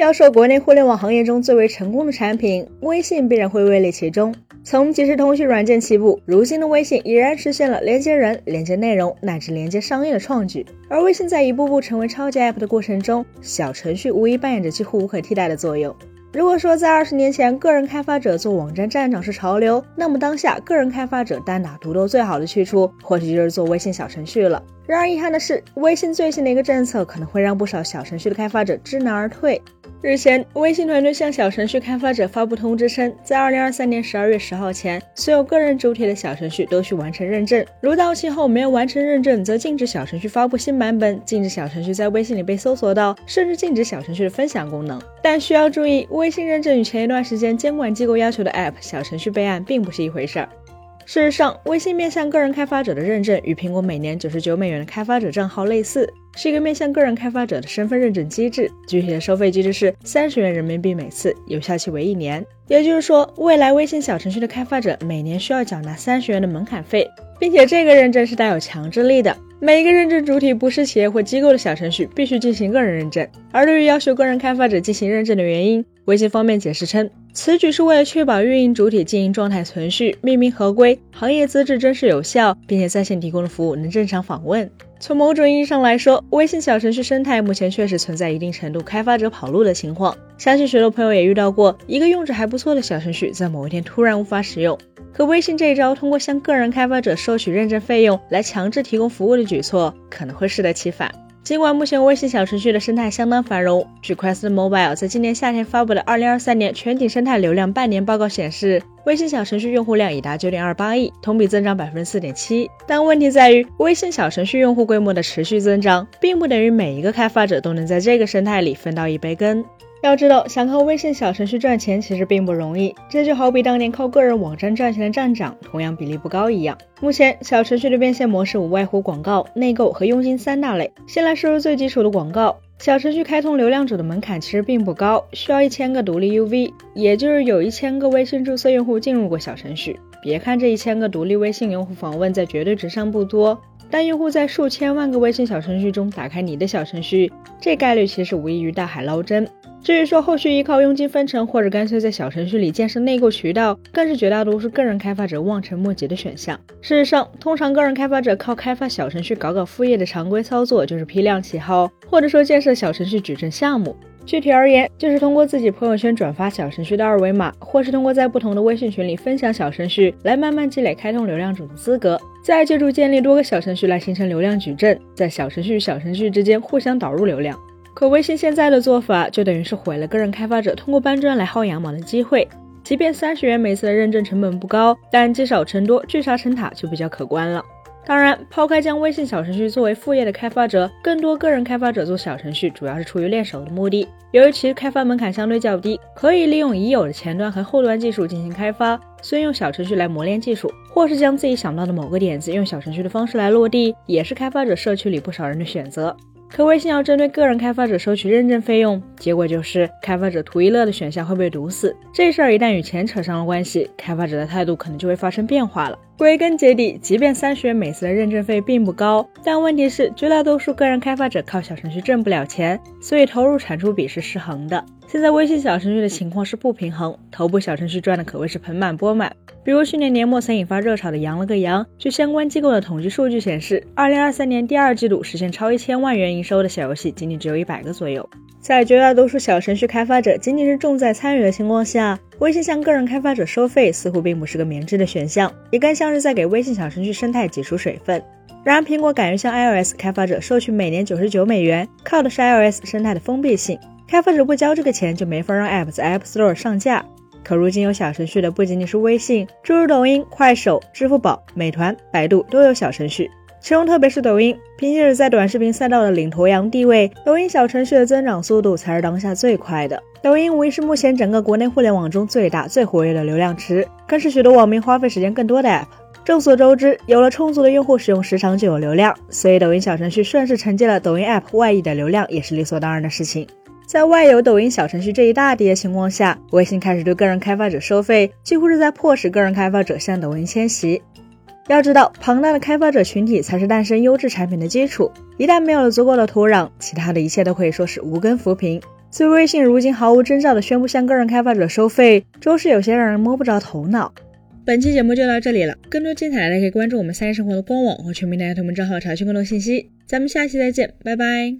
要说国内互联网行业中最为成功的产品，微信必然会位列其中。从即时通讯软件起步，如今的微信已然实现了连接人、连接内容乃至连接商业的创举。而微信在一步步成为超级 App 的过程中，小程序无疑扮演着几乎无可替代的作用。如果说在二十年前，个人开发者做网站站长是潮流，那么当下个人开发者单打独斗最好的去处，或许就是做微信小程序了。然而遗憾的是，微信最新的一个政策可能会让不少小程序的开发者知难而退。日前，微信团队向小程序开发者发布通知称，在二零二三年十二月十号前，所有个人主体的小程序都需完成认证。如到期后没有完成认证，则禁止小程序发布新版本，禁止小程序在微信里被搜索到，甚至禁止小程序的分享功能。但需要注意，微信认证与前一段时间监管机构要求的 App 小程序备案并不是一回事儿。事实上，微信面向个人开发者的认证与苹果每年九十九美元的开发者账号类似，是一个面向个人开发者的身份认证机制。具体的收费机制是三十元人民币每次，有效期为一年。也就是说，未来微信小程序的开发者每年需要缴纳三十元的门槛费，并且这个认证是带有强制力的。每一个认证主体不是企业或机构的小程序必须进行个人认证。而对于要求个人开发者进行认证的原因，微信方面解释称，此举是为了确保运营主体经营状态存续、命名合规、行业资质真实有效，并且在线提供的服务能正常访问。从某种意义上来说，微信小程序生态目前确实存在一定程度开发者跑路的情况。相信许多朋友也遇到过，一个用着还不错的小程序，在某一天突然无法使用。可微信这一招，通过向个人开发者收取认证费用来强制提供服务的举措，可能会适得其反。尽管目前微信小程序的生态相当繁荣，据 QuestMobile 在今年夏天发布的2023年全景生态流量半年报告显示，微信小程序用户量已达9.28亿，同比增长4.7%。但问题在于，微信小程序用户规模的持续增长，并不等于每一个开发者都能在这个生态里分到一杯羹。要知道，想靠微信小程序赚钱其实并不容易，这就好比当年靠个人网站赚钱的站长，同样比例不高一样。目前，小程序的变现模式无外乎广告、内购和佣金三大类。先来说说最基础的广告。小程序开通流量主的门槛其实并不高，需要一千个独立 UV，也就是有一千个微信注册用户进入过小程序。别看这一千个独立微信用户访问在绝对值上不多，但用户在数千万个微信小程序中打开你的小程序，这概率其实无异于大海捞针。至于说后续依靠佣金分成，或者干脆在小程序里建设内购渠道，更是绝大多数个人开发者望尘莫及的选项。事实上，通常个人开发者靠开发小程序搞搞副业的常规操作，就是批量起号，或者说建设小程序矩阵项目。具体而言，就是通过自己朋友圈转发小程序的二维码，或是通过在不同的微信群里分享小程序，来慢慢积累开通流量主的资格，再借助建立多个小程序来形成流量矩阵，在小程序与小程序之间互相导入流量。可微信现在的做法，就等于是毁了个人开发者通过搬砖来薅羊毛的机会。即便三十元每次的认证成本不高，但积少成多，聚沙成塔就比较可观了。当然，抛开将微信小程序作为副业的开发者，更多个人开发者做小程序主要是出于练手的目的。由于其开发门槛相对较低，可以利用已有的前端和后端技术进行开发，所以用小程序来磨练技术，或是将自己想到的某个点子用小程序的方式来落地，也是开发者社区里不少人的选择。可微信要针对个人开发者收取认证费用，结果就是开发者图一乐的选项会被堵死。这事儿一旦与钱扯上了关系，开发者的态度可能就会发生变化了。归根结底，即便三十元每次的认证费并不高，但问题是绝大多数个人开发者靠小程序挣不了钱，所以投入产出比是失衡的。现在微信小程序的情况是不平衡，头部小程序赚的可谓是盆满钵满。比如去年年末曾引发热潮的“羊了个羊”，据相关机构的统计数据显示，二零二三年第二季度实现超一千万元营收的小游戏仅仅只有一百个左右。在绝大多数小程序开发者仅仅是重在参与的情况下，微信向个人开发者收费似乎并不是个明智的选项，也更像是在给微信小程序生态挤出水分。然而，苹果敢于向 iOS 开发者收取每年九十九美元，靠的是 iOS 生态的封闭性。开发者不交这个钱，就没法让 App 在 App Store 上架。可如今有小程序的不仅仅是微信，诸如抖音、快手、支付宝、美团、百度都有小程序。其中特别是抖音，凭借着在短视频赛道的领头羊地位，抖音小程序的增长速度才是当下最快的。抖音无疑是目前整个国内互联网中最大、最活跃的流量池，更是许多网民花费时间更多的 App。众所周知，有了充足的用户使用时长，就有流量，所以抖音小程序顺势承接了抖音 App 外溢的流量，也是理所当然的事情。在外有抖音小程序这一大跌的情况下，微信开始对个人开发者收费，几乎是在迫使个人开发者向抖音迁徙。要知道，庞大的开发者群体才是诞生优质产品的基础，一旦没有了足够的土壤，其他的一切都可以说是无根浮萍。所以微信如今毫无征兆地宣布向个人开发者收费，着实有些让人摸不着头脑。本期节目就到这里了，更多精彩的可以关注我们三一生活的官网和全民大学同名账号查询更多信息。咱们下期再见，拜拜。